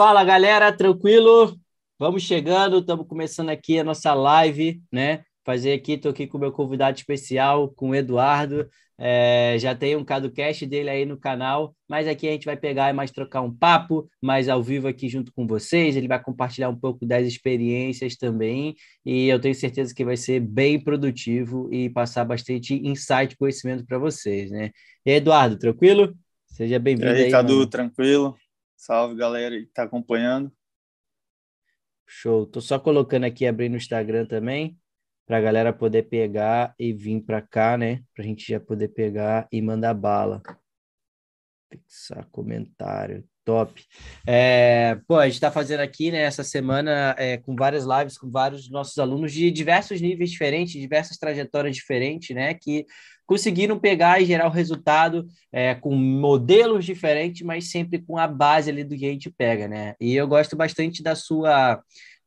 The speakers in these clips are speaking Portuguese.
Fala galera, tranquilo? Vamos chegando, estamos começando aqui a nossa live, né? Fazer aqui, estou aqui com o meu convidado especial, com o Eduardo. É, já tem um CadoCast dele aí no canal, mas aqui a gente vai pegar e mais trocar um papo, mais ao vivo aqui junto com vocês. Ele vai compartilhar um pouco das experiências também, e eu tenho certeza que vai ser bem produtivo e passar bastante insight e conhecimento para vocês, né? E aí, Eduardo, tranquilo? Seja bem-vindo aí. aí Cadu, mano. tranquilo? Salve, galera que está acompanhando. Show. Tô só colocando aqui, abrindo o Instagram também, para a galera poder pegar e vir para cá, né? Para a gente já poder pegar e mandar bala. Fixar comentário. Top. É, pô, a gente está fazendo aqui, né, essa semana é, com várias lives com vários nossos alunos de diversos níveis diferentes, diversas trajetórias diferentes, né, que conseguiram pegar e gerar o resultado é, com modelos diferentes, mas sempre com a base ali do que a gente pega, né? E eu gosto bastante da sua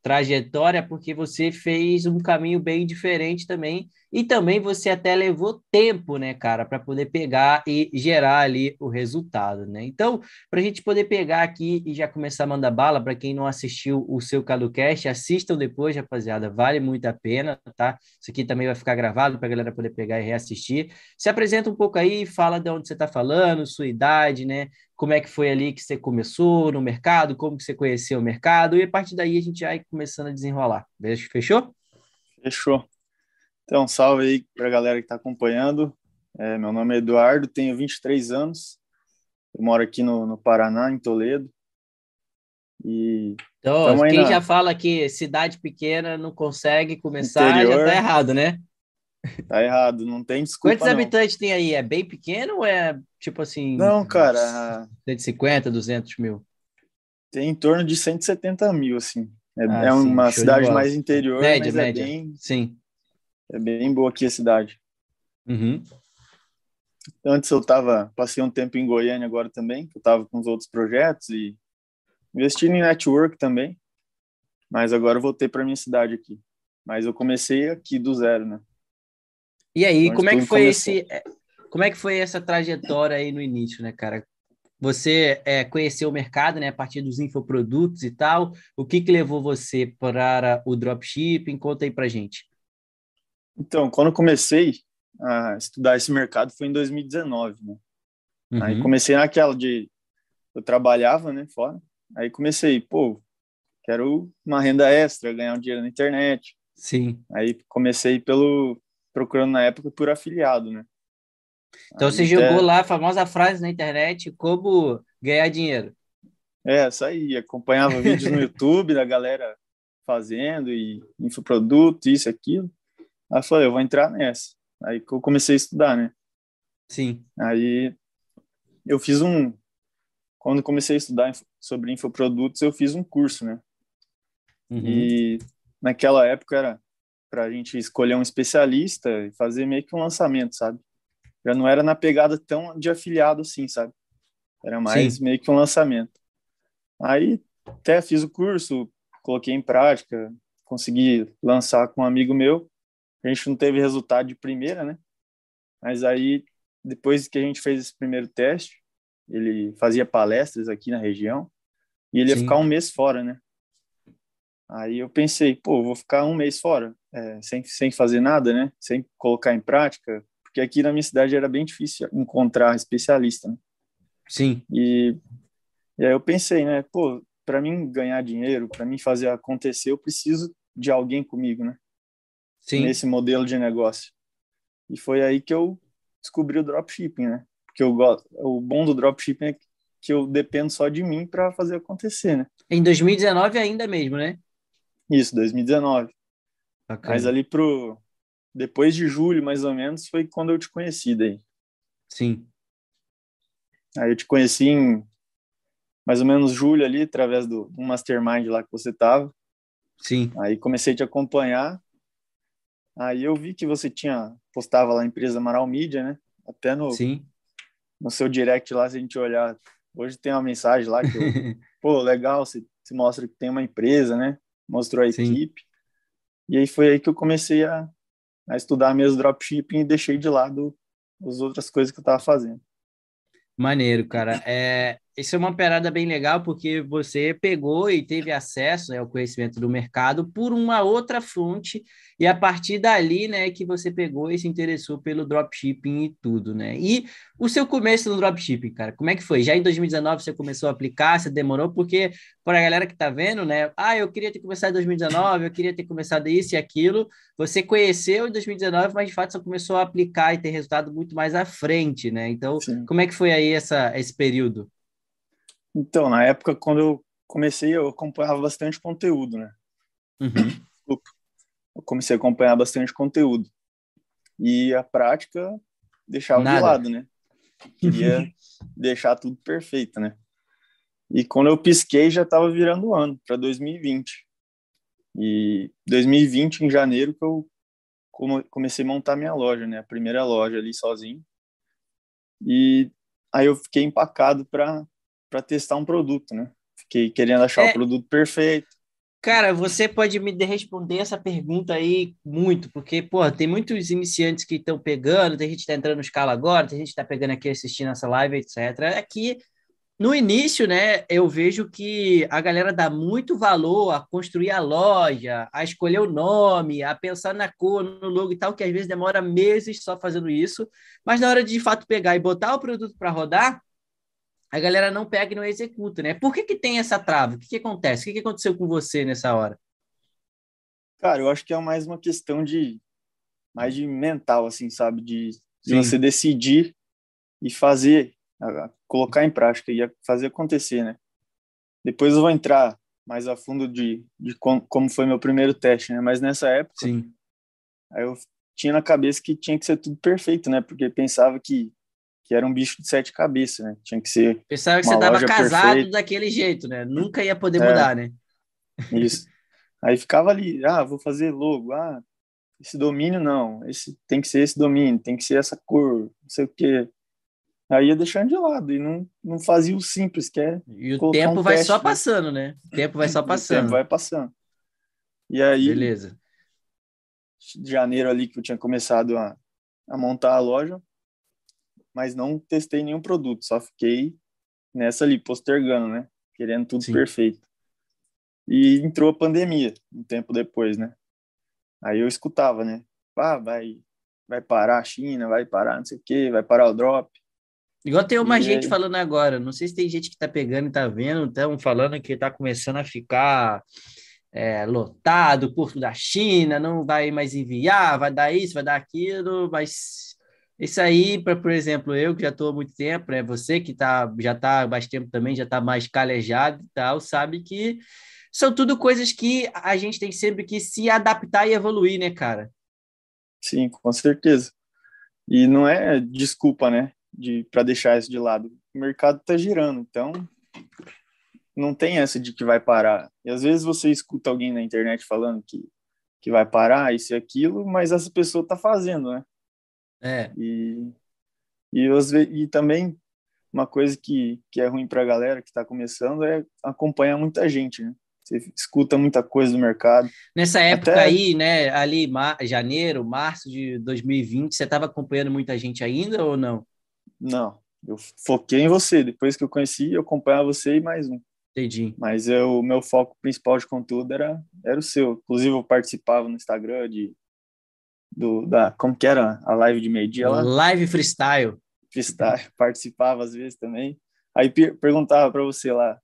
trajetória porque você fez um caminho bem diferente também e também você até levou tempo, né, cara, para poder pegar e gerar ali o resultado, né? Então, para a gente poder pegar aqui e já começar a mandar bala, para quem não assistiu o seu CadoCast, assistam depois, rapaziada, vale muito a pena, tá? Isso aqui também vai ficar gravado para a galera poder pegar e reassistir. Se apresenta um pouco aí, fala de onde você está falando, sua idade, né? Como é que foi ali que você começou no mercado, como que você conheceu o mercado, e a partir daí a gente vai começando a desenrolar. Fechou? Fechou. Então, salve aí para a galera que está acompanhando. É, meu nome é Eduardo, tenho 23 anos. Eu moro aqui no, no Paraná, em Toledo. E então, quem na... já fala que cidade pequena não consegue começar, Interior, já tá errado, né? Tá errado, não tem desculpa. Quantos não. habitantes tem aí? É bem pequeno ou é tipo assim? Não, cara. 150, 200 mil? Tem em torno de 170 mil, assim. É, ah, é uma cidade mais interior, média, mas é média. é bem. Sim. É bem boa aqui a cidade. Uhum. Antes eu tava, passei um tempo em Goiânia agora também, eu tava com os outros projetos e investindo em network também. Mas agora eu voltei para minha cidade aqui. Mas eu comecei aqui do zero, né? E aí, Onde como é que foi começou. esse é, como é que foi essa trajetória aí no início, né, cara? Você é, conheceu o mercado, né, a partir dos infoprodutos e tal. O que que levou você para o dropshipping? Conta aí pra gente. Então, quando eu comecei a estudar esse mercado foi em 2019, né? Uhum. Aí comecei naquela de eu trabalhava, né, fora. Aí comecei, pô, quero uma renda extra, ganhar um dinheiro na internet. Sim. Aí comecei pelo procurando na época por afiliado, né? Então aí você até... jogou lá a famosa frase na internet como ganhar dinheiro. É, isso aí, acompanhava vídeos no YouTube da galera fazendo e infoproduto, isso aquilo. Aí eu falei, eu vou entrar nessa. Aí que eu comecei a estudar, né? Sim. Aí eu fiz um. Quando comecei a estudar sobre infoprodutos, eu fiz um curso, né? Uhum. E naquela época era para a gente escolher um especialista e fazer meio que um lançamento, sabe? Já não era na pegada tão de afiliado assim, sabe? Era mais Sim. meio que um lançamento. Aí até fiz o curso, coloquei em prática, consegui lançar com um amigo meu. A gente não teve resultado de primeira, né? Mas aí, depois que a gente fez esse primeiro teste, ele fazia palestras aqui na região e ele Sim. ia ficar um mês fora, né? Aí eu pensei, pô, vou ficar um mês fora, é, sem, sem fazer nada, né? Sem colocar em prática, porque aqui na minha cidade era bem difícil encontrar especialista, né? Sim. E, e aí eu pensei, né? Pô, para mim ganhar dinheiro, para mim fazer acontecer, eu preciso de alguém comigo, né? Sim. nesse modelo de negócio. E foi aí que eu descobri o dropshipping, né? Porque eu gosto, o bom do dropshipping é que eu dependo só de mim para fazer acontecer, né? Em 2019 ainda mesmo, né? Isso, 2019. Bacana. Mas ali pro depois de julho, mais ou menos, foi quando eu te conheci daí. Sim. Aí eu te conheci em mais ou menos julho ali, através do, do mastermind lá que você tava. Sim. Aí comecei a te acompanhar Aí eu vi que você tinha postava lá a empresa Amaral Mídia, né? Até no Sim. no seu direct lá, se a gente olhar, hoje tem uma mensagem lá que eu, pô, legal, você, você mostra que tem uma empresa, né? Mostrou a Sim. equipe. E aí foi aí que eu comecei a, a estudar mesmo dropshipping e deixei de lado as outras coisas que eu estava fazendo. Maneiro, cara. É, isso é uma parada bem legal, porque você pegou e teve acesso né, ao conhecimento do mercado por uma outra fonte, e a partir dali, né, que você pegou e se interessou pelo dropshipping e tudo, né? E o seu começo no dropshipping, cara, como é que foi? Já em 2019 você começou a aplicar, você demorou, porque para a galera que tá vendo, né, ah, eu queria ter começado em 2019, eu queria ter começado isso e aquilo, você conheceu em 2019, mas de fato só começou a aplicar e ter resultado muito mais à frente, né? Então, Sim. como é que foi aí essa, esse período? Então, na época, quando eu comecei, eu acompanhava bastante conteúdo, né? Uhum. Eu comecei a acompanhar bastante conteúdo. E a prática deixava Nada. de lado, né? Queria deixar tudo perfeito, né? E quando eu pisquei, já estava virando o ano, para 2020. E 2020, em janeiro, que eu comecei a montar minha loja, né? A primeira loja ali sozinho. E aí eu fiquei empacado para para testar um produto, né? Fiquei querendo achar é... o produto perfeito. Cara, você pode me responder essa pergunta aí muito, porque, pô, tem muitos iniciantes que estão pegando, tem gente que está entrando no escala agora, tem gente que está pegando aqui assistindo essa live, etc. Aqui, no início, né, eu vejo que a galera dá muito valor a construir a loja, a escolher o nome, a pensar na cor, no logo e tal, que às vezes demora meses só fazendo isso, mas na hora de, de fato pegar e botar o produto para rodar, a galera não pega e não executa, né? Por que, que tem essa trava? O que, que acontece? O que, que aconteceu com você nessa hora? Cara, eu acho que é mais uma questão de mais de mental, assim, sabe? De, de você decidir e fazer, colocar em prática e fazer acontecer, né? Depois eu vou entrar mais a fundo de, de como foi meu primeiro teste, né? Mas nessa época, Sim. aí eu tinha na cabeça que tinha que ser tudo perfeito, né? Porque pensava que que era um bicho de sete cabeças, né? Tinha que ser. Pensava que você estava casado perfeita. daquele jeito, né? Nunca ia poder é, mudar, né? Isso. Aí ficava ali, ah, vou fazer logo, ah, esse domínio não, esse tem que ser esse domínio, tem que ser essa cor, não sei o quê. Aí ia deixando de lado e não, não fazia o simples, que é. E o tempo um vai teste, só né? passando, né? O tempo vai só passando. O tempo vai passando. E aí. Beleza. De janeiro ali que eu tinha começado a, a montar a loja, mas não testei nenhum produto, só fiquei nessa ali, postergando, né? Querendo tudo Sim. perfeito. E entrou a pandemia, um tempo depois, né? Aí eu escutava, né? Ah, vai, vai parar a China, vai parar não sei o quê, vai parar o drop. Igual tem uma e gente aí... falando agora, não sei se tem gente que tá pegando e tá vendo, estão falando que tá começando a ficar é, lotado, o curso da China, não vai mais enviar, vai dar isso, vai dar aquilo, mas isso aí, para por exemplo, eu que já estou há muito tempo, né? Você que tá, já está há mais tempo também, já está mais calejado e tal, sabe que são tudo coisas que a gente tem sempre que se adaptar e evoluir, né, cara? Sim, com certeza. E não é desculpa, né, de para deixar isso de lado. O mercado está girando, então não tem essa de que vai parar. E às vezes você escuta alguém na internet falando que que vai parar isso e aquilo, mas essa pessoa está fazendo, né? É. E, e, e também uma coisa que, que é ruim para a galera que está começando é acompanhar muita gente, né? Você escuta muita coisa do mercado. Nessa época Até... aí, né, ali mar... janeiro, março de 2020, você estava acompanhando muita gente ainda ou não? Não, eu foquei em você. Depois que eu conheci, eu acompanhava você e mais um. Entendi. Mas o meu foco principal de conteúdo era, era o seu. Inclusive, eu participava no Instagram de do, da, como que era a live de meio-dia lá? Live freestyle. Freestyle, participava às vezes também. Aí per perguntava para você lá,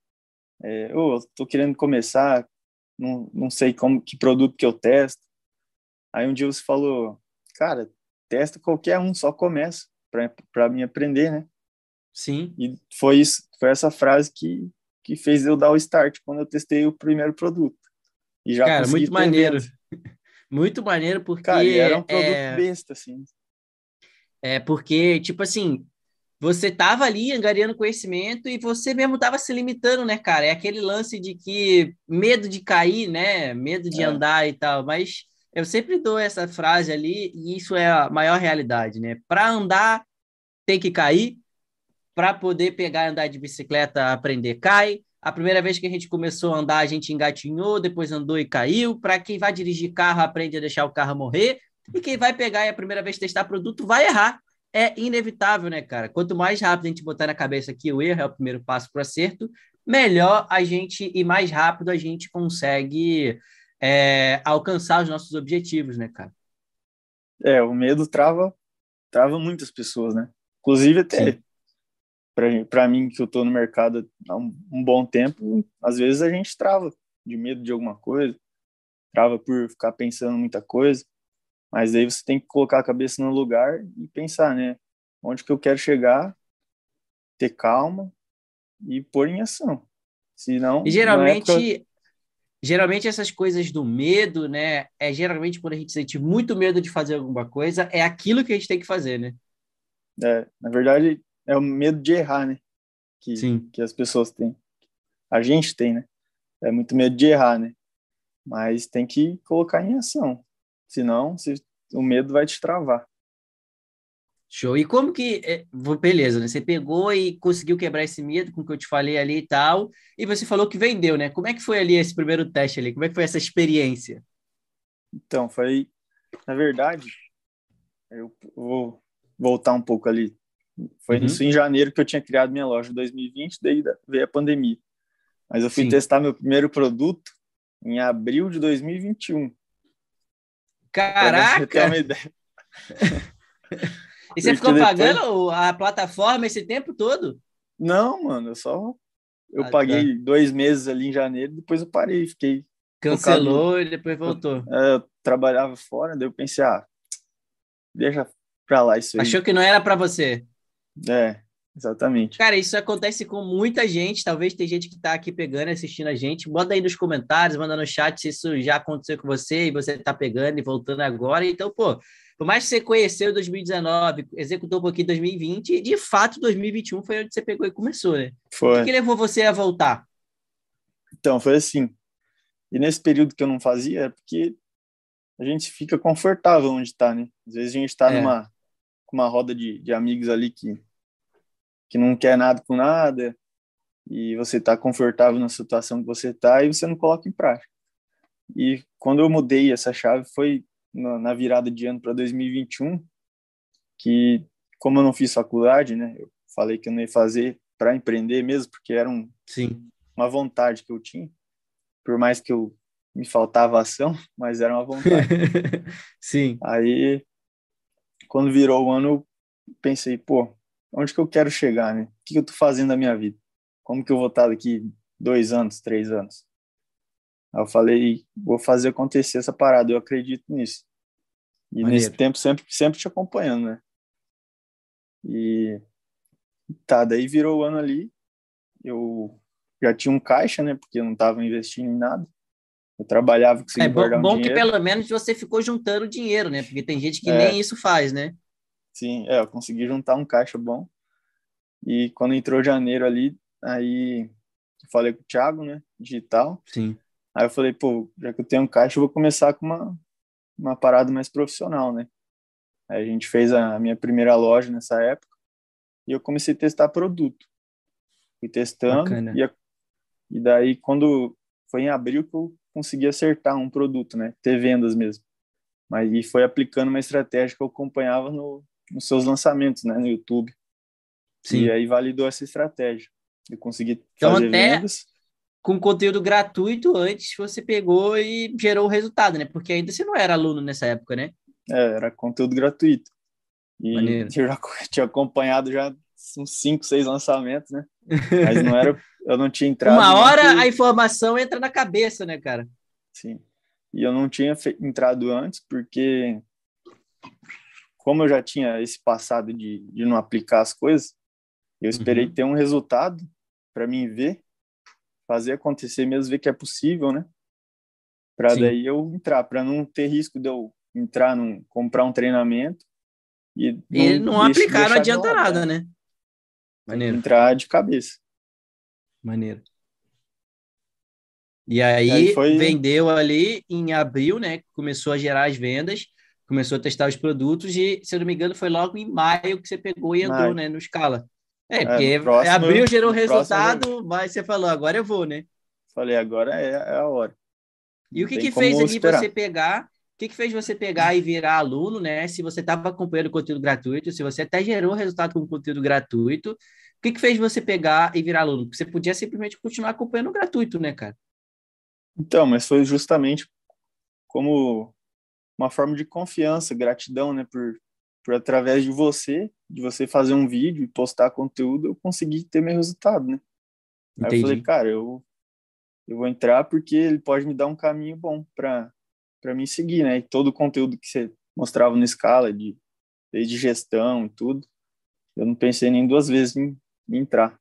é, oh, eu tô querendo começar, não, não sei como que produto que eu testo. Aí um dia você falou, cara, testa qualquer um, só começa para mim aprender, né? Sim. E foi isso, foi essa frase que que fez eu dar o start quando eu testei o primeiro produto. E já Cara, muito maneiro. Muito maneiro, porque. Cara, era um produto é... besta, assim. É, porque, tipo assim, você tava ali angariando conhecimento e você mesmo tava se limitando, né, cara? É aquele lance de que medo de cair, né? Medo de é. andar e tal, mas eu sempre dou essa frase ali e isso é a maior realidade, né? Para andar tem que cair, para poder pegar e andar de bicicleta, aprender cai, a primeira vez que a gente começou a andar, a gente engatinhou, depois andou e caiu. Para quem vai dirigir carro, aprende a deixar o carro morrer. E quem vai pegar e a primeira vez testar produto vai errar. é inevitável, né, cara? Quanto mais rápido a gente botar na cabeça que o erro é o primeiro passo para o acerto, melhor a gente e mais rápido a gente consegue é, alcançar os nossos objetivos, né, cara? É, o medo trava, trava muitas pessoas, né? Inclusive até para mim que eu tô no mercado há um, um, bom tempo, às vezes a gente trava de medo de alguma coisa, trava por ficar pensando muita coisa, mas aí você tem que colocar a cabeça no lugar e pensar, né? Onde que eu quero chegar, ter calma e pôr em ação. Senão, e geralmente, época... geralmente essas coisas do medo, né? É geralmente quando a gente sente muito medo de fazer alguma coisa, é aquilo que a gente tem que fazer, né? É, na verdade, é o medo de errar, né? Que, Sim. que as pessoas têm. A gente tem, né? É muito medo de errar, né? Mas tem que colocar em ação. Senão, se, o medo vai te travar. Show. E como que. É, beleza, né? Você pegou e conseguiu quebrar esse medo com o que eu te falei ali e tal. E você falou que vendeu, né? Como é que foi ali esse primeiro teste ali? Como é que foi essa experiência? Então, foi. Na verdade, eu vou voltar um pouco ali. Foi uhum. isso em janeiro que eu tinha criado minha loja, 2020, daí veio a pandemia. Mas eu fui Sim. testar meu primeiro produto em abril de 2021. Caraca! uma ideia. e você ficou depois... pagando a plataforma esse tempo todo? Não, mano, eu só. Eu ah, paguei tá. dois meses ali em janeiro, depois eu parei, fiquei. Cancelou focado... e depois voltou. Eu, é, eu trabalhava fora, daí eu pensei, ah, deixa pra lá isso aí. Achou que não era para você? É, Exatamente. Cara, isso acontece com muita gente. Talvez tem gente que está aqui pegando, assistindo a gente. Bota aí nos comentários, manda no chat se isso já aconteceu com você e você está pegando e voltando agora. Então, pô, por mais que você conheceu 2019, executou um pouquinho em 2020, de fato 2021 foi onde você pegou e começou, né? Foi. O que, que levou você a voltar? Então, foi assim. E nesse período que eu não fazia, é porque a gente fica confortável onde está, né? Às vezes a gente está é. numa uma roda de, de amigos ali que que não quer nada com nada e você está confortável na situação que você está e você não coloca em prática. E quando eu mudei essa chave foi na virada de ano para 2021, que como eu não fiz faculdade, né, eu falei que eu não ia fazer para empreender mesmo, porque era um, Sim. uma vontade que eu tinha, por mais que eu me faltava ação, mas era uma vontade. Sim. Aí, quando virou o ano, eu pensei, pô, onde que eu quero chegar, né? O que eu tô fazendo da minha vida? Como que eu vou estar daqui dois anos, três anos? Aí eu falei, vou fazer acontecer essa parada, eu acredito nisso. E Maneiro. nesse tempo sempre, sempre te acompanhando, né? E tá, daí virou o ano ali, eu já tinha um caixa, né? Porque eu não estava investindo em nada. Eu trabalhava, conseguia é, bom, um bom que pelo menos você ficou juntando dinheiro, né? Porque tem gente que é. nem isso faz, né? Sim, é, eu consegui juntar um caixa bom. E quando entrou janeiro ali, aí falei com o Thiago, né, digital. Sim. Aí eu falei, pô, já que eu tenho um caixa, eu vou começar com uma, uma parada mais profissional, né? Aí a gente fez a minha primeira loja nessa época e eu comecei a testar produto. Fui testando e, a, e daí quando foi em abril que eu consegui acertar um produto, né? Ter vendas mesmo. Mas e foi aplicando uma estratégia que eu acompanhava no, nos seus lançamentos, né, no YouTube. Sim. E aí validou essa estratégia. Eu consegui então, fazer até vendas. Com conteúdo gratuito antes você pegou e gerou o resultado, né? Porque ainda você não era aluno nessa época, né? É, era conteúdo gratuito. E Maneiro. eu já tinha acompanhado já uns cinco, seis lançamentos, né? Mas não era, eu não tinha entrado. Uma hora a informação entra na cabeça, né, cara? Sim. E eu não tinha entrado antes porque como eu já tinha esse passado de, de não aplicar as coisas, eu esperei uhum. ter um resultado para mim ver, fazer acontecer mesmo, ver que é possível, né? Para daí eu entrar, para não ter risco de eu entrar num comprar um treinamento e não, e não aplicar não adianta nada, né? Maneiro. Entrar de cabeça. Maneiro. E aí, aí foi... vendeu ali em abril, né? Começou a gerar as vendas começou a testar os produtos e, se eu não me engano, foi logo em maio que você pegou e entrou, né, no Scala. É, é porque próximo, abril gerou resultado, próximo... mas você falou, agora eu vou, né? Falei, agora é, é a hora. E o que, que fez ali você pegar que, que fez você pegar e virar aluno, né? Se você estava acompanhando conteúdo gratuito, se você até gerou resultado com conteúdo gratuito, o que, que fez você pegar e virar aluno? Porque você podia simplesmente continuar acompanhando gratuito, né, cara? Então, mas foi justamente como uma forma de confiança, gratidão, né, por, por através de você, de você fazer um vídeo e postar conteúdo, eu consegui ter meu resultado, né? Entendi. Aí eu falei, cara, eu, eu vou entrar porque ele pode me dar um caminho bom para para mim seguir, né? E todo o conteúdo que você mostrava no escala de desde gestão e tudo, eu não pensei nem duas vezes em, em entrar.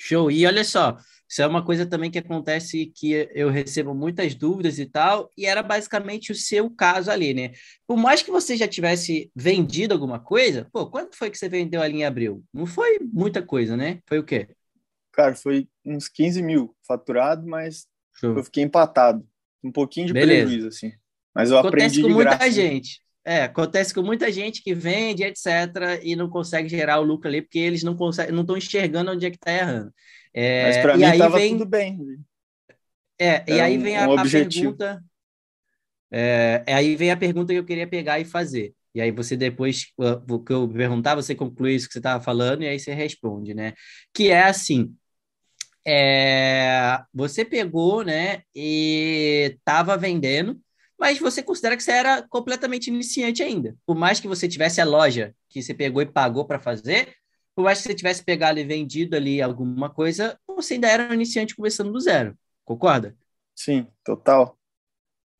Show. E olha só, isso é uma coisa também que acontece que eu recebo muitas dúvidas e tal, e era basicamente o seu caso ali, né? Por mais que você já tivesse vendido alguma coisa, pô, quanto foi que você vendeu ali em abril? Não foi muita coisa, né? Foi o quê? Cara, foi uns 15 mil faturado, mas Show. eu fiquei empatado. Um pouquinho de Beleza. prejuízo, assim. Mas eu acontece aprendi com muita graça, gente. É, acontece com muita gente que vende, etc., e não consegue gerar o lucro ali, porque eles não conseguem, não estão enxergando onde é que está errando. É, Mas para mim estava vem... tudo bem. É, e aí vem um, a, um a pergunta. É, aí vem a pergunta que eu queria pegar e fazer. E aí você depois, o que eu perguntar, você conclui isso que você estava falando e aí você responde, né? Que é assim, é, você pegou, né, e estava vendendo, mas você considera que você era completamente iniciante ainda. Por mais que você tivesse a loja que você pegou e pagou para fazer, por mais que você tivesse pegado e vendido ali alguma coisa, você ainda era um iniciante começando do zero. Concorda? Sim, total.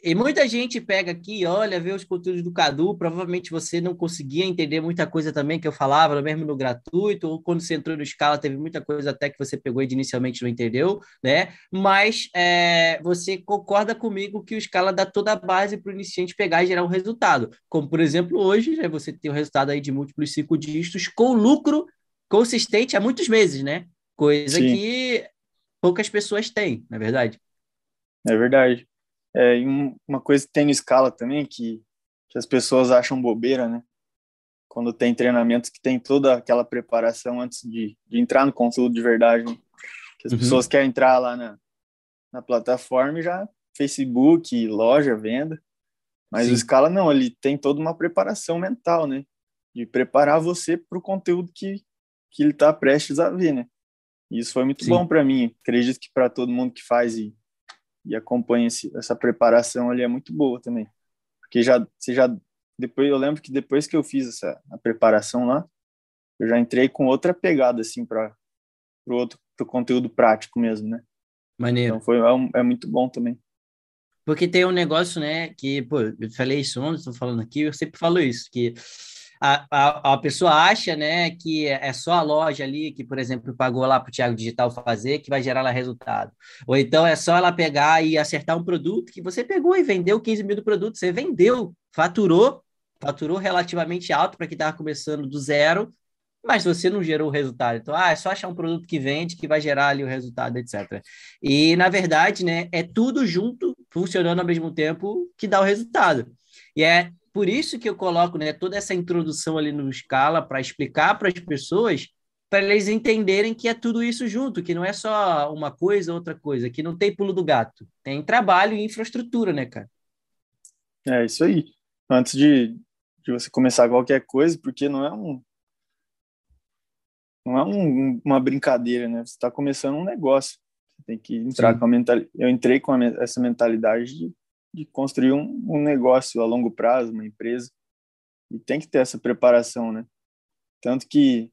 E muita gente pega aqui, olha, vê os conteúdos do Cadu, provavelmente você não conseguia entender muita coisa também que eu falava, mesmo no gratuito, ou quando você entrou no Scala, teve muita coisa até que você pegou e inicialmente não entendeu, né? Mas é, você concorda comigo que o Scala dá toda a base para o iniciante pegar e gerar um resultado. Como, por exemplo, hoje, né, você tem o um resultado aí de múltiplos cinco dígitos com lucro consistente há muitos meses, né? Coisa Sim. que poucas pessoas têm, na é verdade. É verdade. É, e uma coisa que tem no Scala também, que, que as pessoas acham bobeira, né? Quando tem treinamentos que tem toda aquela preparação antes de, de entrar no conteúdo de verdade, né? que as uhum. pessoas querem entrar lá na, na plataforma e já Facebook, loja, venda. Mas Sim. o Scala não, ele tem toda uma preparação mental, né? De preparar você para o conteúdo que, que ele está prestes a ver, né? E isso foi muito Sim. bom para mim. Acredito que para todo mundo que faz e, e acompanha esse, essa preparação ali é muito boa também. Porque já você já depois eu lembro que depois que eu fiz essa a preparação lá, eu já entrei com outra pegada assim para o outro pro conteúdo prático mesmo, né? Maneiro. Então foi é, é, muito bom também. Porque tem um negócio, né, que, pô, eu falei isso ontem, estou falando aqui, eu sempre falo isso, que a, a, pessoa acha né, que é só a loja ali que, por exemplo, pagou lá para o Thiago Digital fazer que vai gerar lá resultado. Ou então é só ela pegar e acertar um produto que você pegou e vendeu 15 mil do produto, você vendeu, faturou, faturou relativamente alto para quem estava começando do zero, mas você não gerou o resultado. Então, ah, é só achar um produto que vende que vai gerar ali o resultado, etc. E, na verdade, né, é tudo junto, funcionando ao mesmo tempo, que dá o resultado. E é por isso que eu coloco né, toda essa introdução ali no Scala para explicar para as pessoas, para eles entenderem que é tudo isso junto, que não é só uma coisa, outra coisa, que não tem pulo do gato. Tem trabalho e infraestrutura, né, cara? É isso aí. Antes de, de você começar qualquer coisa, porque não é um. Não é um, uma brincadeira, né? Você está começando um negócio. Você tem que entrar Sim. com a mentalidade. Eu entrei com a, essa mentalidade de de construir um, um negócio a longo prazo, uma empresa. E tem que ter essa preparação, né? Tanto que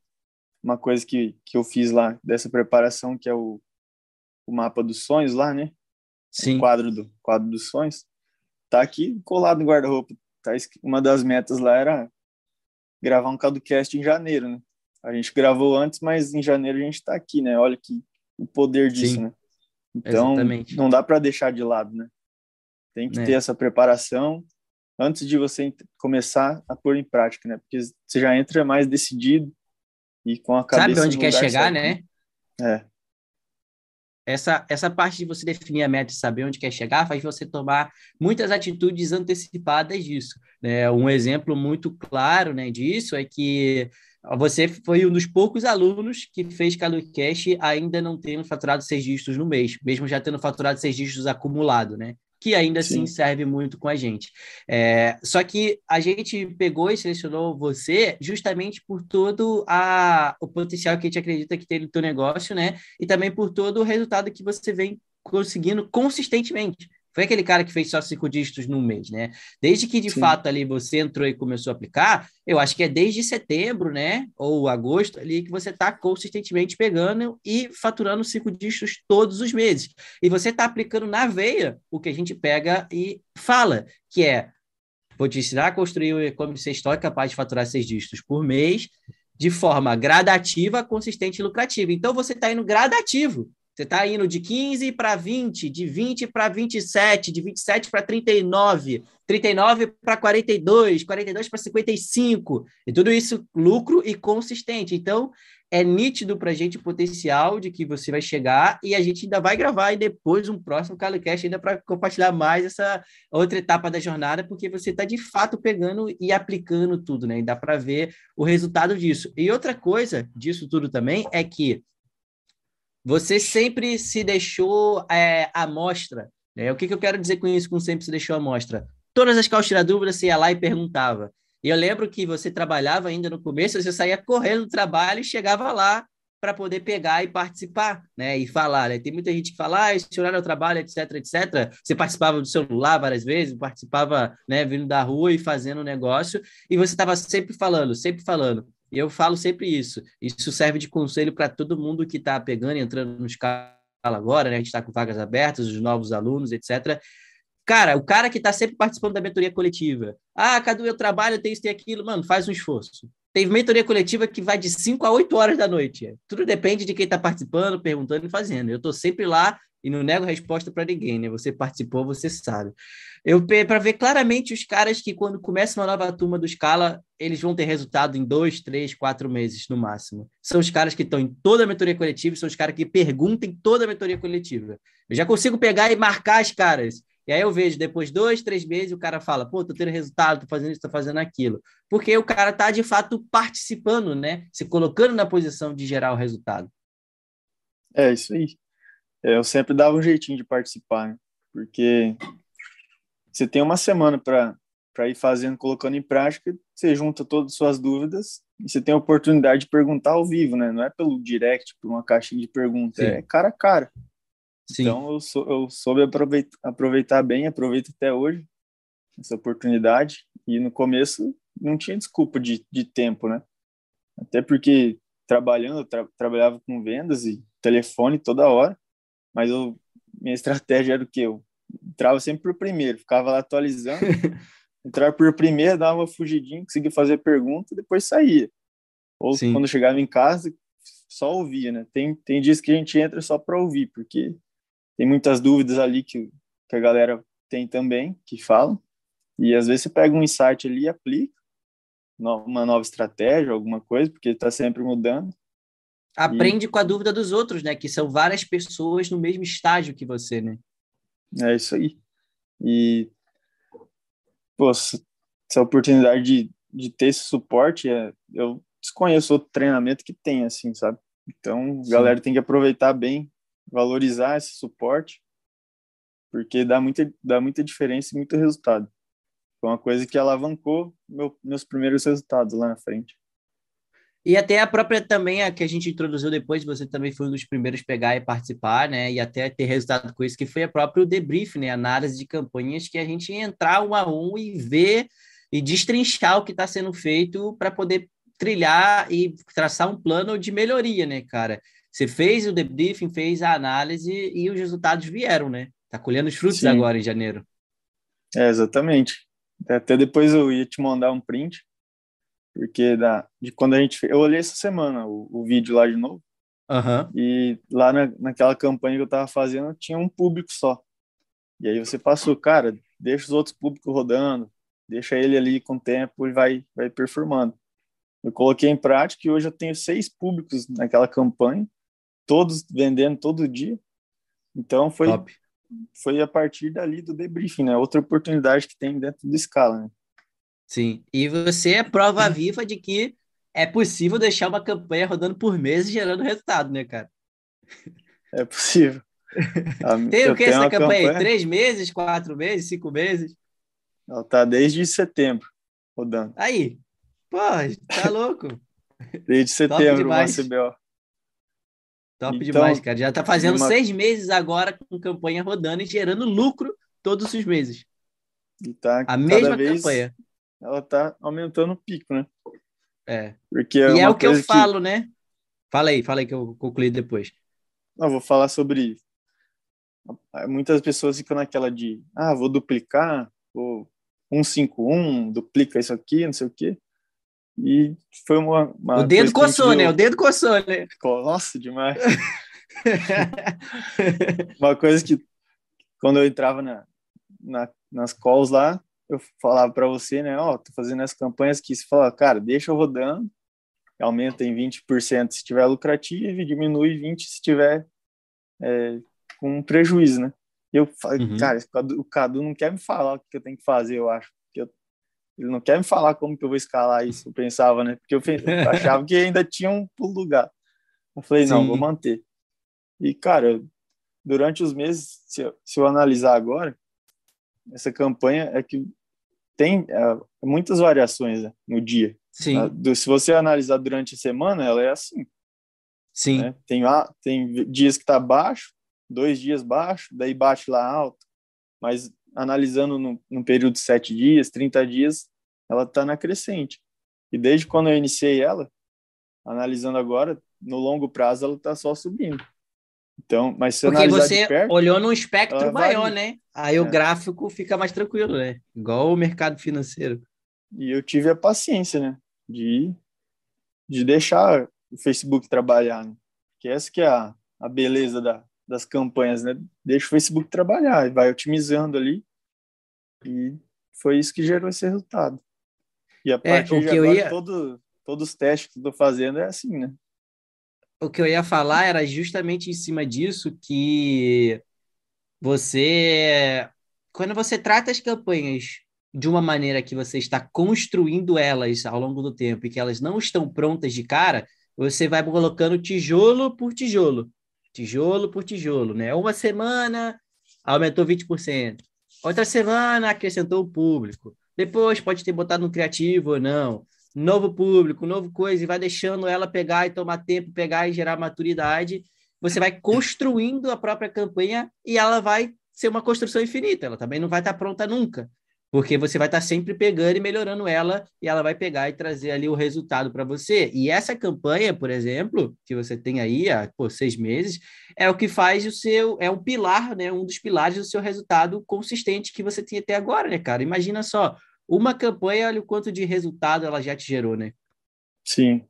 uma coisa que, que eu fiz lá dessa preparação, que é o, o mapa dos sonhos lá, né? Sim. O quadro, do, quadro dos sonhos. Tá aqui colado no guarda-roupa. Tá, uma das metas lá era gravar um CaduCast em janeiro, né? A gente gravou antes, mas em janeiro a gente tá aqui, né? Olha que o poder disso, Sim. né? Então, Exatamente. não dá para deixar de lado, né? Tem que é. ter essa preparação antes de você começar a pôr em prática, né? Porque você já entra mais decidido e com a cabeça Sabe onde quer chegar, certo. né? É. Essa, essa parte de você definir a meta e saber onde quer chegar faz você tomar muitas atitudes antecipadas disso. Né? Um exemplo muito claro né, disso é que você foi um dos poucos alunos que fez CaluCast ainda não tendo faturado seis dígitos no mês, mesmo já tendo faturado seis dígitos acumulado, né? Que ainda assim Sim. assim serve muito com a gente. É, só que a gente pegou e selecionou você justamente por todo a, o potencial que a gente acredita que tem no teu negócio, né? E também por todo o resultado que você vem conseguindo consistentemente. Foi aquele cara que fez só cinco dígitos num mês, né? Desde que de Sim. fato ali você entrou e começou a aplicar, eu acho que é desde setembro, né? Ou agosto ali que você está consistentemente pegando e faturando cinco dígitos todos os meses. E você está aplicando na veia o que a gente pega e fala, que é vou te ensinar a construir um e-commerce estoque capaz de faturar seis dígitos por mês de forma gradativa, consistente e lucrativa. Então você está indo gradativo. Você está indo de 15 para 20, de 20 para 27, de 27 para 39, 39 para 42, 42 para 55. E tudo isso lucro e consistente. Então, é nítido para a gente o potencial de que você vai chegar e a gente ainda vai gravar e depois um próximo CaloCast ainda para compartilhar mais essa outra etapa da jornada, porque você está de fato pegando e aplicando tudo, né? E dá para ver o resultado disso. E outra coisa disso tudo também é que você sempre se deixou é, à mostra. Né? O que, que eu quero dizer com isso, com sempre se deixou à mostra? Todas as causas dúvidas, você ia lá e perguntava. E eu lembro que você trabalhava ainda no começo, você saía correndo do trabalho e chegava lá para poder pegar e participar, né? E falar, né? Tem muita gente que fala, ah, esse horário é o trabalho, etc, etc. Você participava do celular várias vezes, participava, né, vindo da rua e fazendo o negócio, e você estava sempre falando, sempre falando. E eu falo sempre isso. Isso serve de conselho para todo mundo que está pegando e entrando no escala agora, né? A gente está com vagas abertas, os novos alunos, etc. Cara, o cara que está sempre participando da mentoria coletiva. Ah, Cadu, eu trabalho, eu tenho isso, tem aquilo. Mano, faz um esforço. Teve mentoria coletiva que vai de 5 a 8 horas da noite. Tudo depende de quem está participando, perguntando e fazendo. Eu estou sempre lá e não nego resposta para ninguém, né? Você participou, você sabe. Eu para ver claramente os caras que quando começa uma nova turma do Scala, eles vão ter resultado em dois, três, quatro meses no máximo. São os caras que estão em toda a mentoria coletiva, são os caras que perguntam em toda a mentoria coletiva. Eu já consigo pegar e marcar as caras. E aí eu vejo, depois de dois, três meses, o cara fala, pô, tô tendo resultado, tô fazendo isso, tô fazendo aquilo. Porque o cara tá, de fato, participando, né? Se colocando na posição de gerar o resultado. É, isso aí. Eu sempre dava um jeitinho de participar, né? Porque você tem uma semana para para ir fazendo, colocando em prática, você junta todas as suas dúvidas e você tem a oportunidade de perguntar ao vivo, né? Não é pelo direct, por uma caixinha de perguntas, é cara a cara. Sim. Então eu, sou, eu soube aproveitar, aproveitar bem, aproveito até hoje essa oportunidade e no começo não tinha desculpa de, de tempo, né? Até porque trabalhando, eu tra trabalhava com vendas e telefone toda hora, mas eu, minha estratégia era o quê? Eu entrava sempre por primeiro, ficava lá atualizando, entrava por primeiro, dava uma fugidinha, conseguia fazer pergunta, depois saía. Ou Sim. quando chegava em casa, só ouvia, né? Tem, tem dias que a gente entra só para ouvir, porque tem muitas dúvidas ali que, que a galera tem também, que falam, e às vezes você pega um insight ali e aplica, uma nova estratégia, alguma coisa, porque está sempre mudando. Aprende e... com a dúvida dos outros, né? Que são várias pessoas no mesmo estágio que você, né? É isso aí. E, pô, essa oportunidade de, de ter esse suporte, é, eu desconheço outro treinamento que tem, assim, sabe? Então, a galera tem que aproveitar bem, valorizar esse suporte, porque dá muita, dá muita diferença e muito resultado. Foi uma coisa que alavancou meu, meus primeiros resultados lá na frente. E até a própria também, a que a gente introduziu depois, você também foi um dos primeiros a pegar e participar, né? E até ter resultado com isso, que foi a própria debrief, né? Análise de campanhas, que a gente entrar um a um e ver e destrinchar o que está sendo feito para poder trilhar e traçar um plano de melhoria, né, cara? Você fez o debriefing, fez a análise e os resultados vieram, né? Tá colhendo os frutos Sim. agora em janeiro. É, exatamente. Até depois eu ia te mandar um print porque da, de quando a gente eu olhei essa semana o, o vídeo lá de novo uhum. e lá na, naquela campanha que eu tava fazendo tinha um público só e aí você passou cara deixa os outros públicos rodando deixa ele ali com o tempo e vai vai performando eu coloquei em prática e hoje eu tenho seis públicos naquela campanha todos vendendo todo dia então foi Top. foi a partir dali do debriefing né outra oportunidade que tem dentro do escala né? Sim. E você é prova viva de que é possível deixar uma campanha rodando por meses gerando resultado, né, cara? É possível. Tem o que essa campanha? campanha? Três meses, quatro meses, cinco meses? Ela tá desde setembro rodando. Aí, pô, tá louco. Desde setembro, uma CBO. Top então, demais, cara. Já tá fazendo uma... seis meses agora com campanha rodando e gerando lucro todos os meses. E tá a mesma vez, campanha. Ela tá aumentando o pico, né? É. Porque é e é o que eu que... falo, né? Fala aí, fala aí que eu concluí depois. Não, vou falar sobre. Muitas pessoas ficam naquela de, ah, vou duplicar, vou 151, duplica isso aqui, não sei o quê. E foi uma. uma o dedo coçou, né? O dedo coçou, né? Nossa, demais. uma coisa que, quando eu entrava na, na, nas calls lá, eu falava para você, né? Ó, oh, tô fazendo as campanhas que se fala, cara, deixa eu rodando, aumenta em 20% se tiver lucrativo e diminui 20% se tiver é, com prejuízo, né? E eu falei, uhum. cara, o Cadu não quer me falar o que eu tenho que fazer, eu acho. Ele não quer me falar como que eu vou escalar isso, eu pensava, né? Porque eu, achava que ainda tinha um lugar. Eu falei, Sim. não, vou manter. E, cara, durante os meses, se eu, se eu analisar agora, essa campanha é que tem é, muitas variações né, no dia. Sim. Né? Se você analisar durante a semana, ela é assim. Sim. Né? Tem, tem dias que está baixo, dois dias baixo, daí bate lá alto. Mas analisando no, no período de sete dias, 30 dias, ela está na crescente. E desde quando eu iniciei ela, analisando agora, no longo prazo ela está só subindo. Então, mas se Porque você perto, olhou num espectro maior, né? Aí é. o gráfico fica mais tranquilo, né? Igual o mercado financeiro. E eu tive a paciência, né? De, de deixar o Facebook trabalhar, né? Que essa que é a, a beleza da, das campanhas, né? Deixa o Facebook trabalhar, vai otimizando ali. E foi isso que gerou esse resultado. E a é, partir de agora, ia... todo, todos os testes que estou fazendo é assim, né? o que eu ia falar era justamente em cima disso que você, quando você trata as campanhas de uma maneira que você está construindo elas ao longo do tempo e que elas não estão prontas de cara, você vai colocando tijolo por tijolo, tijolo por tijolo, né? Uma semana aumentou 20%, outra semana acrescentou o público, depois pode ter botado no criativo ou não, novo público, novo coisa, e vai deixando ela pegar e tomar tempo, pegar e gerar maturidade. Você vai construindo a própria campanha e ela vai ser uma construção infinita. Ela também não vai estar pronta nunca, porque você vai estar sempre pegando e melhorando ela e ela vai pegar e trazer ali o resultado para você. E essa campanha, por exemplo, que você tem aí há pô, seis meses, é o que faz o seu, é um pilar, né, um dos pilares do seu resultado consistente que você tem até agora, né, cara? Imagina só, uma campanha, olha o quanto de resultado ela já te gerou, né? Sim.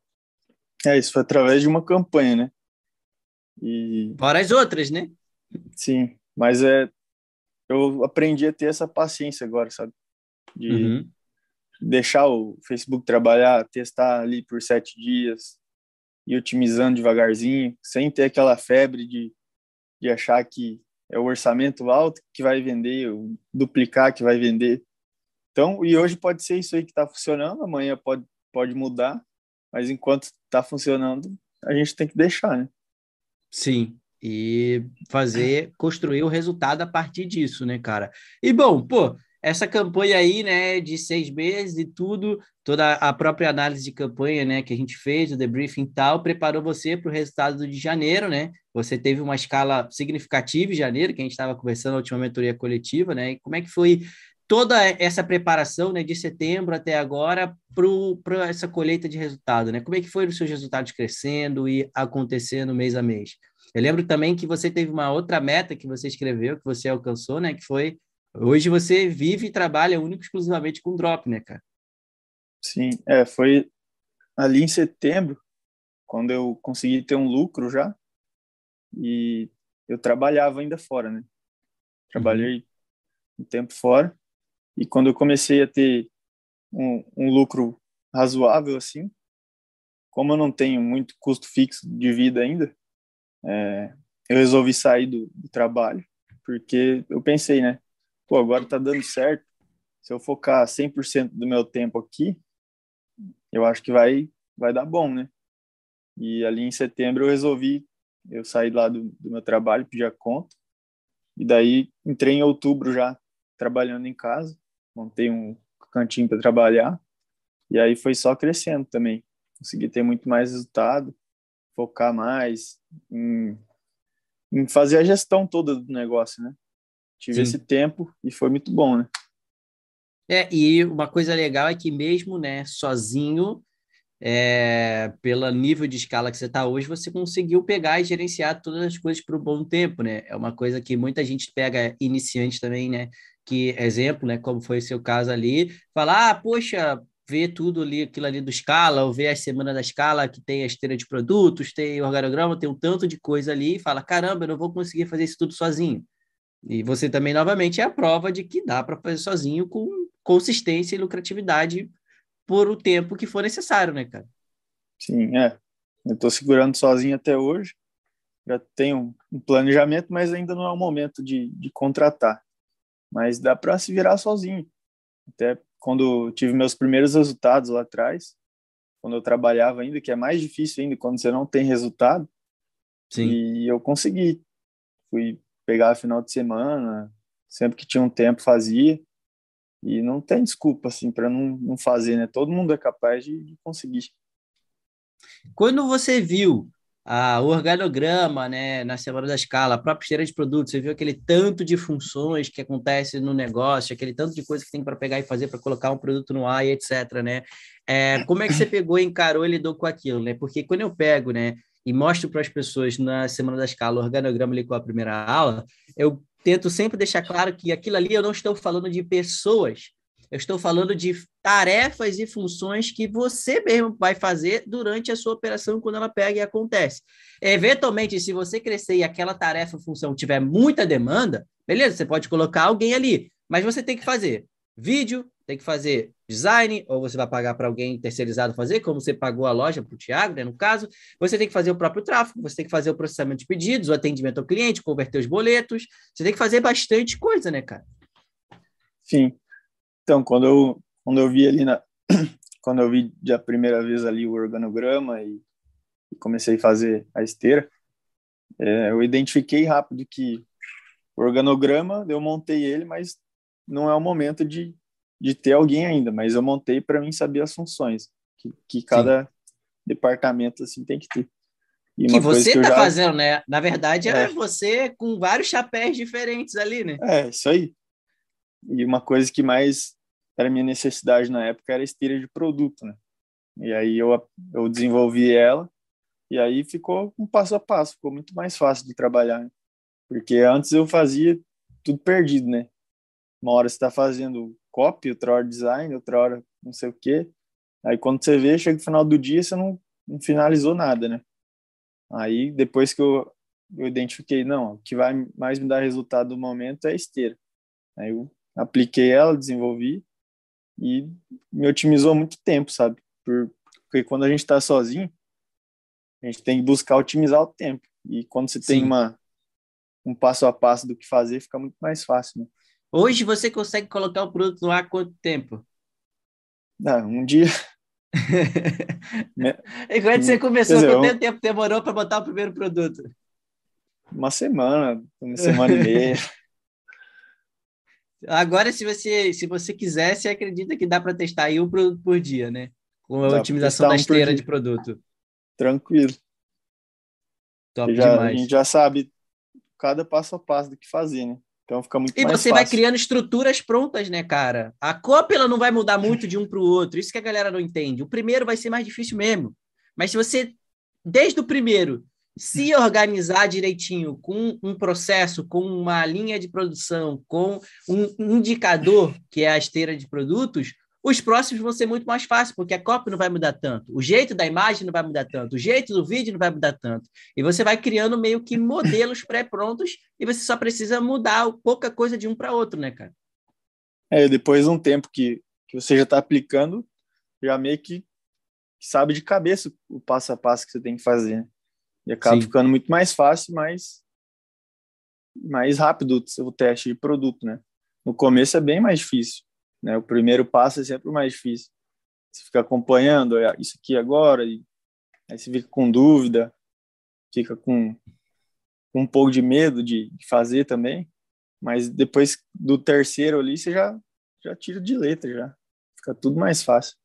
É, isso foi através de uma campanha, né? E... Fora as outras, né? Sim, mas é, eu aprendi a ter essa paciência agora, sabe? De uhum. deixar o Facebook trabalhar, testar ali por sete dias, e otimizando devagarzinho, sem ter aquela febre de, de achar que é o orçamento alto que vai vender, o duplicar que vai vender. Então, e hoje pode ser isso aí que está funcionando, amanhã pode, pode mudar, mas enquanto está funcionando, a gente tem que deixar, né? Sim, e fazer, construir o resultado a partir disso, né, cara? E bom, pô, essa campanha aí, né, de seis meses e tudo, toda a própria análise de campanha, né, que a gente fez, o debriefing e tal, preparou você para o resultado de janeiro, né? Você teve uma escala significativa em janeiro, que a gente estava conversando na última mentoria coletiva, né? E como é que foi toda essa preparação né, de setembro até agora para essa colheita de resultado, né? Como é que foram os seus resultados crescendo e acontecendo mês a mês? Eu lembro também que você teve uma outra meta que você escreveu, que você alcançou, né? Que foi hoje você vive e trabalha único exclusivamente com drop, né, cara? Sim, é, foi ali em setembro, quando eu consegui ter um lucro já, e eu trabalhava ainda fora, né? Trabalhei uhum. um tempo fora, e quando eu comecei a ter um, um lucro razoável assim, como eu não tenho muito custo fixo de vida ainda, é, eu resolvi sair do, do, trabalho, porque eu pensei, né? Pô, agora tá dando certo. Se eu focar 100% do meu tempo aqui, eu acho que vai, vai dar bom, né? E ali em setembro eu resolvi Eu saí lá do, do meu trabalho, pedi a conta, e daí entrei em outubro já trabalhando em casa, montei um cantinho para trabalhar, e aí foi só crescendo também. Consegui ter muito mais resultado, focar mais em, em fazer a gestão toda do negócio, né? Tive Sim. esse tempo e foi muito bom, né? É, e uma coisa legal é que mesmo, né, sozinho, é, pelo nível de escala que você está hoje, você conseguiu pegar e gerenciar todas as coisas por um bom tempo, né? É uma coisa que muita gente pega iniciante também, né? Que, exemplo, né, como foi o seu caso ali, falar, ah, poxa, ver tudo ali, aquilo ali do Scala, ou ver a semana da Scala, que tem a esteira de produtos, tem o organograma, tem um tanto de coisa ali, e fala, caramba, eu não vou conseguir fazer isso tudo sozinho. E você também, novamente, é a prova de que dá para fazer sozinho com consistência e lucratividade por o tempo que for necessário, né, cara? Sim, é. Eu estou segurando sozinho até hoje. Já tenho um planejamento, mas ainda não é o momento de, de contratar. Mas dá para se virar sozinho. Até quando tive meus primeiros resultados lá atrás, quando eu trabalhava ainda, que é mais difícil ainda quando você não tem resultado. Sim. E eu consegui. Fui pegar final de semana, sempre que tinha um tempo fazia. E não tem desculpa, assim, para não, não fazer, né? Todo mundo é capaz de, de conseguir. Quando você viu o organograma, né, na semana da escala, a própria esteira de produtos, você viu aquele tanto de funções que acontece no negócio, aquele tanto de coisa que tem para pegar e fazer para colocar um produto no ar e etc, né? É, como é que você pegou, encarou e lidou com aquilo, né? Porque quando eu pego, né, e mostro para as pessoas na semana da escala o organograma ali com a primeira aula, eu tento sempre deixar claro que aquilo ali eu não estou falando de pessoas, eu estou falando de tarefas e funções que você mesmo vai fazer durante a sua operação quando ela pega e acontece. Eventualmente, se você crescer e aquela tarefa, função tiver muita demanda, beleza, você pode colocar alguém ali, mas você tem que fazer vídeo, tem que fazer design, ou você vai pagar para alguém terceirizado fazer, como você pagou a loja para o Thiago, né, no caso. Você tem que fazer o próprio tráfego, você tem que fazer o processamento de pedidos, o atendimento ao cliente, converter os boletos. Você tem que fazer bastante coisa, né, cara? Sim. Então, quando eu, quando eu vi ali na. quando eu vi a primeira vez ali o organograma e, e comecei a fazer a esteira, é, eu identifiquei rápido que o organograma, eu montei ele, mas não é o momento de de ter alguém ainda, mas eu montei para mim saber as funções que, que cada Sim. departamento assim tem que ter. E que você está já... fazendo, né? Na verdade, é. é você com vários chapéus diferentes ali, né? É, isso aí. E uma coisa que mais era minha necessidade na época era esteira de produto, né? E aí eu, eu desenvolvi ela e aí ficou um passo a passo, ficou muito mais fácil de trabalhar, né? porque antes eu fazia tudo perdido, né? Uma hora você está fazendo copy, outra hora design, outra hora não sei o quê. Aí quando você vê, chega no final do dia, você não, não finalizou nada, né? Aí depois que eu, eu identifiquei, não, o que vai mais me dar resultado no momento é a esteira. Aí eu apliquei ela, desenvolvi e me otimizou muito tempo, sabe? Porque quando a gente está sozinho, a gente tem que buscar otimizar o tempo. E quando você Sim. tem uma, um passo a passo do que fazer, fica muito mais fácil, né? Hoje você consegue colocar o produto no ar quanto tempo? Ah, um dia. e quando você começou, dizer, quanto um... tempo demorou para botar o primeiro produto? Uma semana, uma semana e meia. Agora, se você, se você quiser, você acredita que dá para testar aí um produto por dia, né? Com a dá otimização da um esteira de produto. Tranquilo. Top já, demais. A gente já sabe cada passo a passo do que fazer, né? Então fica muito e mais você vai criando estruturas prontas, né, cara? A cópia não vai mudar muito de um para o outro. Isso que a galera não entende. O primeiro vai ser mais difícil mesmo. Mas se você, desde o primeiro, se organizar direitinho com um processo, com uma linha de produção, com um indicador, que é a esteira de produtos, os próximos vão ser muito mais fáceis, porque a cópia não vai mudar tanto, o jeito da imagem não vai mudar tanto, o jeito do vídeo não vai mudar tanto. E você vai criando meio que modelos pré-prontos e você só precisa mudar pouca coisa de um para outro, né, cara? É, depois de um tempo que, que você já está aplicando, já meio que sabe de cabeça o passo a passo que você tem que fazer. E acaba Sim. ficando muito mais fácil, mais, mais rápido o teste de produto, né? No começo é bem mais difícil. Né? O primeiro passo é sempre o mais difícil. Você fica acompanhando isso aqui agora, e aí você fica com dúvida, fica com com um pouco de medo de fazer também, mas depois do terceiro ali você já já tira de letra já. Fica tudo mais fácil.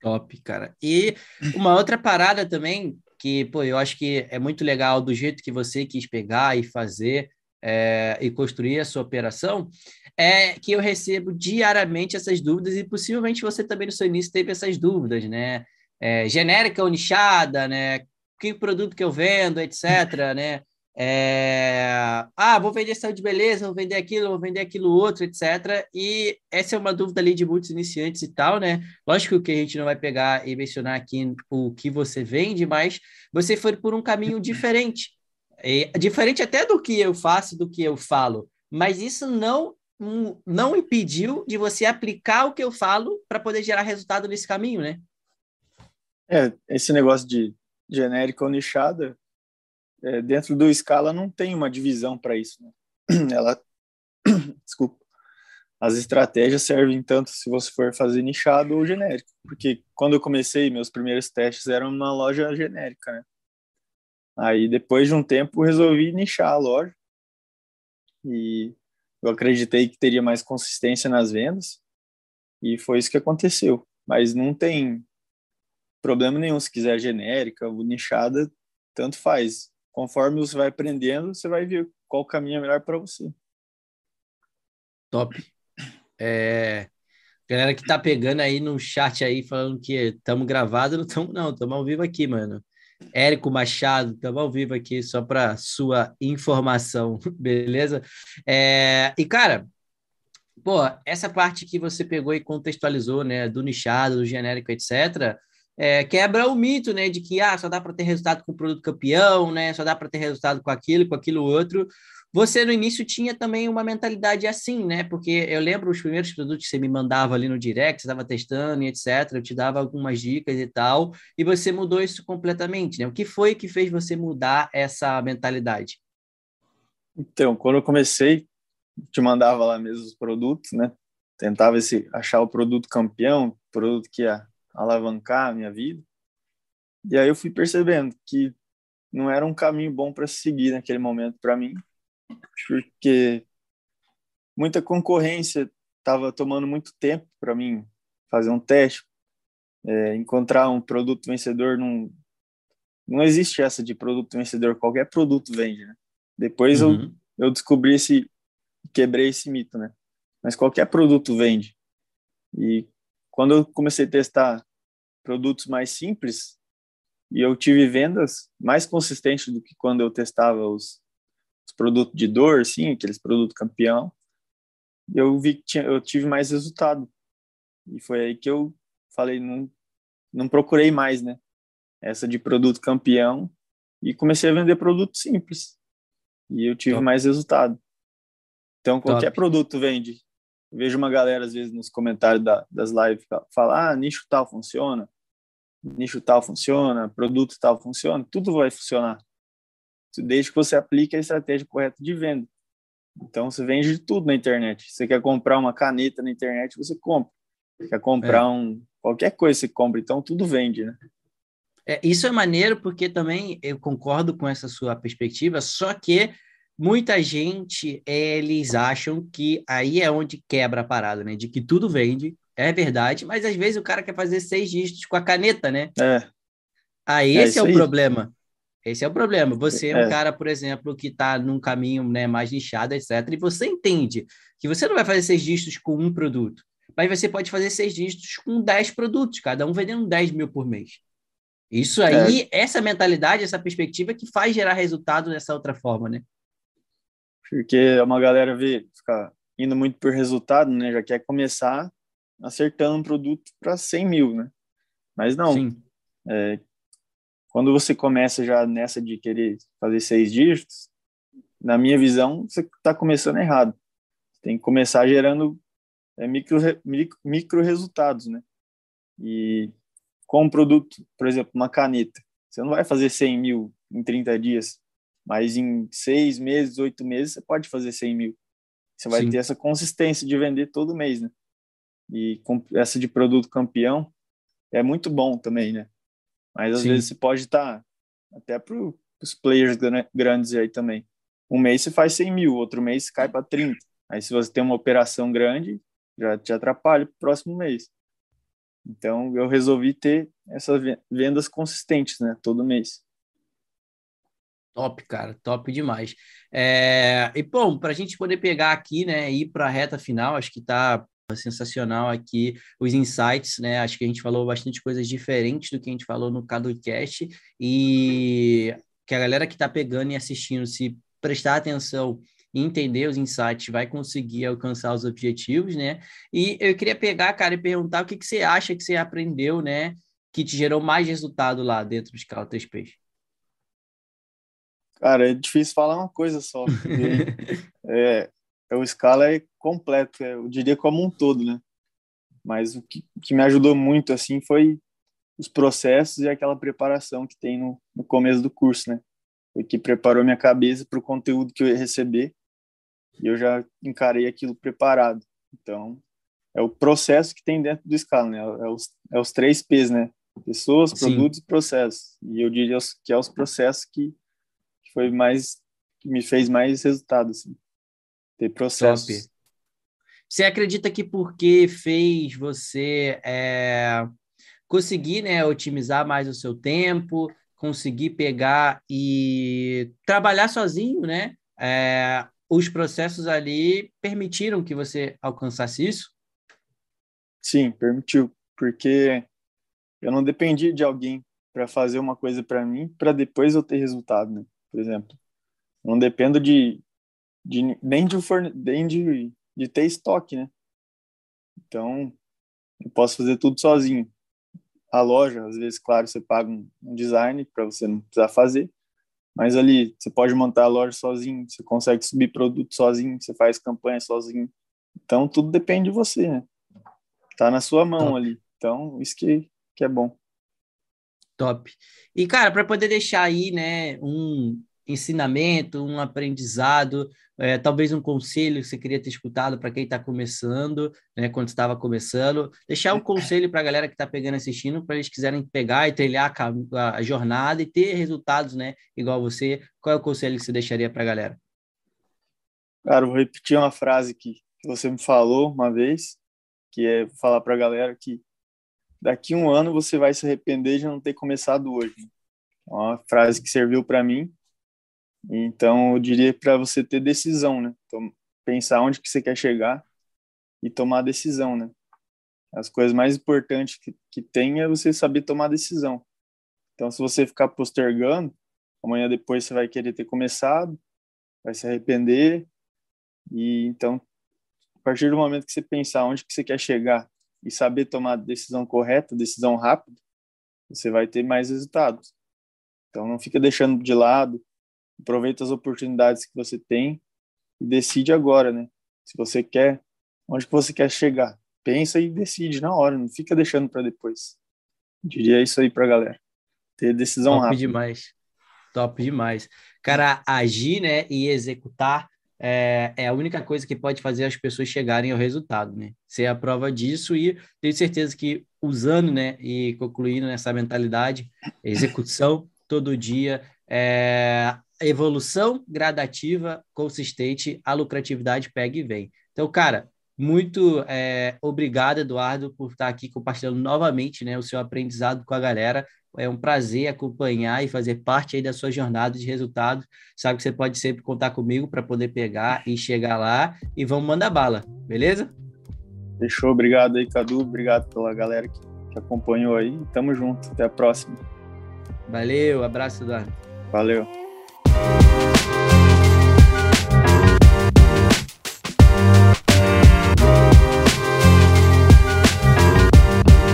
Top, cara. E uma outra parada também que, pô, eu acho que é muito legal do jeito que você quis pegar e fazer é, e construir a sua operação, é que eu recebo diariamente essas dúvidas e possivelmente você também no seu início teve essas dúvidas, né? É, genérica ou nichada, né? Que produto que eu vendo, etc, né? É... Ah, vou vender saúde de beleza, vou vender aquilo, vou vender aquilo outro, etc. E essa é uma dúvida ali de muitos iniciantes e tal, né? Lógico que a gente não vai pegar e mencionar aqui o que você vende, mas você foi por um caminho diferente. E, diferente até do que eu faço, do que eu falo. Mas isso não, não impediu de você aplicar o que eu falo para poder gerar resultado nesse caminho, né? É, esse negócio de genérico ou nichada, é, dentro do Scala não tem uma divisão para isso. Né? Ela, desculpa, as estratégias servem tanto se você for fazer nichado ou genérico, porque quando eu comecei, meus primeiros testes eram numa loja genérica, né? Aí depois de um tempo resolvi nichar a loja e eu acreditei que teria mais consistência nas vendas e foi isso que aconteceu. Mas não tem problema nenhum se quiser genérica ou nichada, tanto faz conforme você vai aprendendo, você vai ver qual caminho é melhor para você. Top. É, galera que tá pegando aí no chat aí, falando que estamos gravados, não estamos não, estamos ao vivo aqui, mano. Érico Machado, estamos ao vivo aqui, só para sua informação, beleza? É, e, cara, pô, essa parte que você pegou e contextualizou, né, do nichado, do genérico, etc., é, quebra o mito, né, de que ah, só dá para ter resultado com o produto campeão, né, só dá para ter resultado com aquilo, com aquilo outro. Você no início tinha também uma mentalidade assim, né? Porque eu lembro os primeiros produtos que você me mandava ali no direct, você estava testando e etc. Eu te dava algumas dicas e tal, e você mudou isso completamente, né? O que foi que fez você mudar essa mentalidade? Então, quando eu comecei, te mandava lá mesmo os produtos, né? Tentava esse, achar o produto campeão, produto que ia alavancar a minha vida. E aí eu fui percebendo que não era um caminho bom para seguir naquele momento para mim, porque muita concorrência estava tomando muito tempo para mim fazer um teste, é, encontrar um produto vencedor não não existe essa de produto vencedor, qualquer produto vende, né? Depois uhum. eu, eu descobri esse, quebrei esse mito, né? Mas qualquer produto vende. E quando eu comecei a testar produtos mais simples e eu tive vendas mais consistentes do que quando eu testava os, os produtos de dor, sim, aqueles produtos campeão. Eu vi que tinha, eu tive mais resultado e foi aí que eu falei não não procurei mais, né? Essa de produto campeão e comecei a vender produtos simples e eu tive Top. mais resultado. Então qualquer Top. produto vende. Vejo uma galera às vezes nos comentários da, das lives falar, ah, nicho tal funciona nicho tal funciona, produto tal funciona, tudo vai funcionar. Desde que você aplique a estratégia correta de venda. Então, você vende de tudo na internet. Você quer comprar uma caneta na internet, você compra. Quer comprar é. um qualquer coisa você compra, então tudo vende, né? É, isso é maneiro porque também eu concordo com essa sua perspectiva, só que muita gente eles acham que aí é onde quebra a parada, né? De que tudo vende, é verdade, mas às vezes o cara quer fazer seis dígitos com a caneta, né? É. Aí é, esse é, é o aí. problema. Esse é o problema. Você é um é. cara, por exemplo, que está num caminho né, mais nichado, etc. E você entende que você não vai fazer seis dígitos com um produto, mas você pode fazer seis dígitos com dez produtos, cada um vendendo 10 mil por mês. Isso aí, é. essa mentalidade, essa perspectiva que faz gerar resultado dessa outra forma, né? Porque uma galera vê, fica indo muito por resultado, né? Já quer começar acertando um produto para 100 mil, né? Mas não. É, quando você começa já nessa de querer fazer seis dígitos, na minha visão, você está começando errado. Tem que começar gerando é, micro, micro, micro resultados, né? E com um produto, por exemplo, uma caneta, você não vai fazer 100 mil em 30 dias, mas em seis meses, oito meses, você pode fazer 100 mil. Você vai Sim. ter essa consistência de vender todo mês, né? E essa de produto campeão é muito bom também, né? Mas às Sim. vezes você pode estar, tá, até para os players grandes aí também. Um mês você faz 100 mil, outro mês cai para 30. Aí se você tem uma operação grande, já te atrapalha para o próximo mês. Então eu resolvi ter essas vendas consistentes, né, todo mês. Top, cara, top demais. É... E, bom, para a gente poder pegar aqui, né, ir para a reta final, acho que está sensacional aqui os insights, né? Acho que a gente falou bastante coisas diferentes do que a gente falou no CaduCast e que a galera que está pegando e assistindo, se prestar atenção e entender os insights, vai conseguir alcançar os objetivos, né? E eu queria pegar, cara, e perguntar o que, que você acha que você aprendeu, né? Que te gerou mais resultado lá dentro do Scala 3P. Cara, é difícil falar uma coisa só. é, é, o Scala é completo, é, eu diria como um todo, né? Mas o que, que, me ajudou muito, assim, foi os processos e aquela preparação que tem no, no começo do curso, né? Foi que preparou minha cabeça para o conteúdo que eu ia receber e eu já encarei aquilo preparado. Então, é o processo que tem dentro do Scala, né? É os, é os três P's, né? Pessoas, produtos Sim. e processos. E eu diria que é os processos que, que foi mais que me fez mais resultado, assim. Ter processos. Top. Você acredita que porque fez você é, conseguir né, otimizar mais o seu tempo, conseguir pegar e trabalhar sozinho, né? É, os processos ali permitiram que você alcançasse isso? Sim, permitiu, porque eu não dependi de alguém para fazer uma coisa para mim, para depois eu ter resultado, né? Por exemplo, não dependo de, de nem de nem de, de ter estoque, né? Então, eu posso fazer tudo sozinho a loja, às vezes, claro, você paga um, um design para você não precisar fazer, mas ali você pode montar a loja sozinho, você consegue subir produto sozinho, você faz campanha sozinho. Então, tudo depende de você, né? Tá na sua mão Top. ali. Então, isso que, que é bom. Top. E, cara, para poder deixar aí, né, um, ensinamento, um aprendizado, é, talvez um conselho que você queria ter escutado para quem está começando, né, quando estava começando. Deixar um conselho para a galera que está pegando assistindo, para eles quiserem pegar e trilhar a, a, jornada e ter resultados, né, igual você. Qual é o conselho que você deixaria para a galera? Cara, vou repetir uma frase que você me falou uma vez, que é falar para a galera que daqui um ano você vai se arrepender de não ter começado hoje. Uma frase que serviu para mim então, eu diria para você ter decisão, né? Pensar onde que você quer chegar e tomar decisão, né? As coisas mais importantes que, que tem é você saber tomar decisão. Então, se você ficar postergando, amanhã depois você vai querer ter começado, vai se arrepender. E então, a partir do momento que você pensar onde que você quer chegar e saber tomar a decisão correta, decisão rápida, você vai ter mais resultados. Então, não fica deixando de lado aproveita as oportunidades que você tem e decide agora, né? Se você quer, onde que você quer chegar. Pensa e decide na hora, não fica deixando para depois. Diria isso aí para galera. Ter decisão Top rápida. demais. Top demais. Cara, agir, né, e executar é, é, a única coisa que pode fazer as pessoas chegarem ao resultado, né? Ser a prova disso e tenho certeza que usando, né, e concluindo nessa mentalidade, execução todo dia, é, evolução gradativa, consistente, a lucratividade pega e vem. Então, cara, muito é, obrigado, Eduardo, por estar aqui compartilhando novamente né, o seu aprendizado com a galera. É um prazer acompanhar e fazer parte aí da sua jornada de resultado. Sabe que você pode sempre contar comigo para poder pegar e chegar lá e vamos mandar bala, beleza? Fechou, obrigado aí, Cadu. Obrigado pela galera que, que acompanhou aí. Tamo junto, até a próxima. Valeu, abraço, Eduardo. Valeu.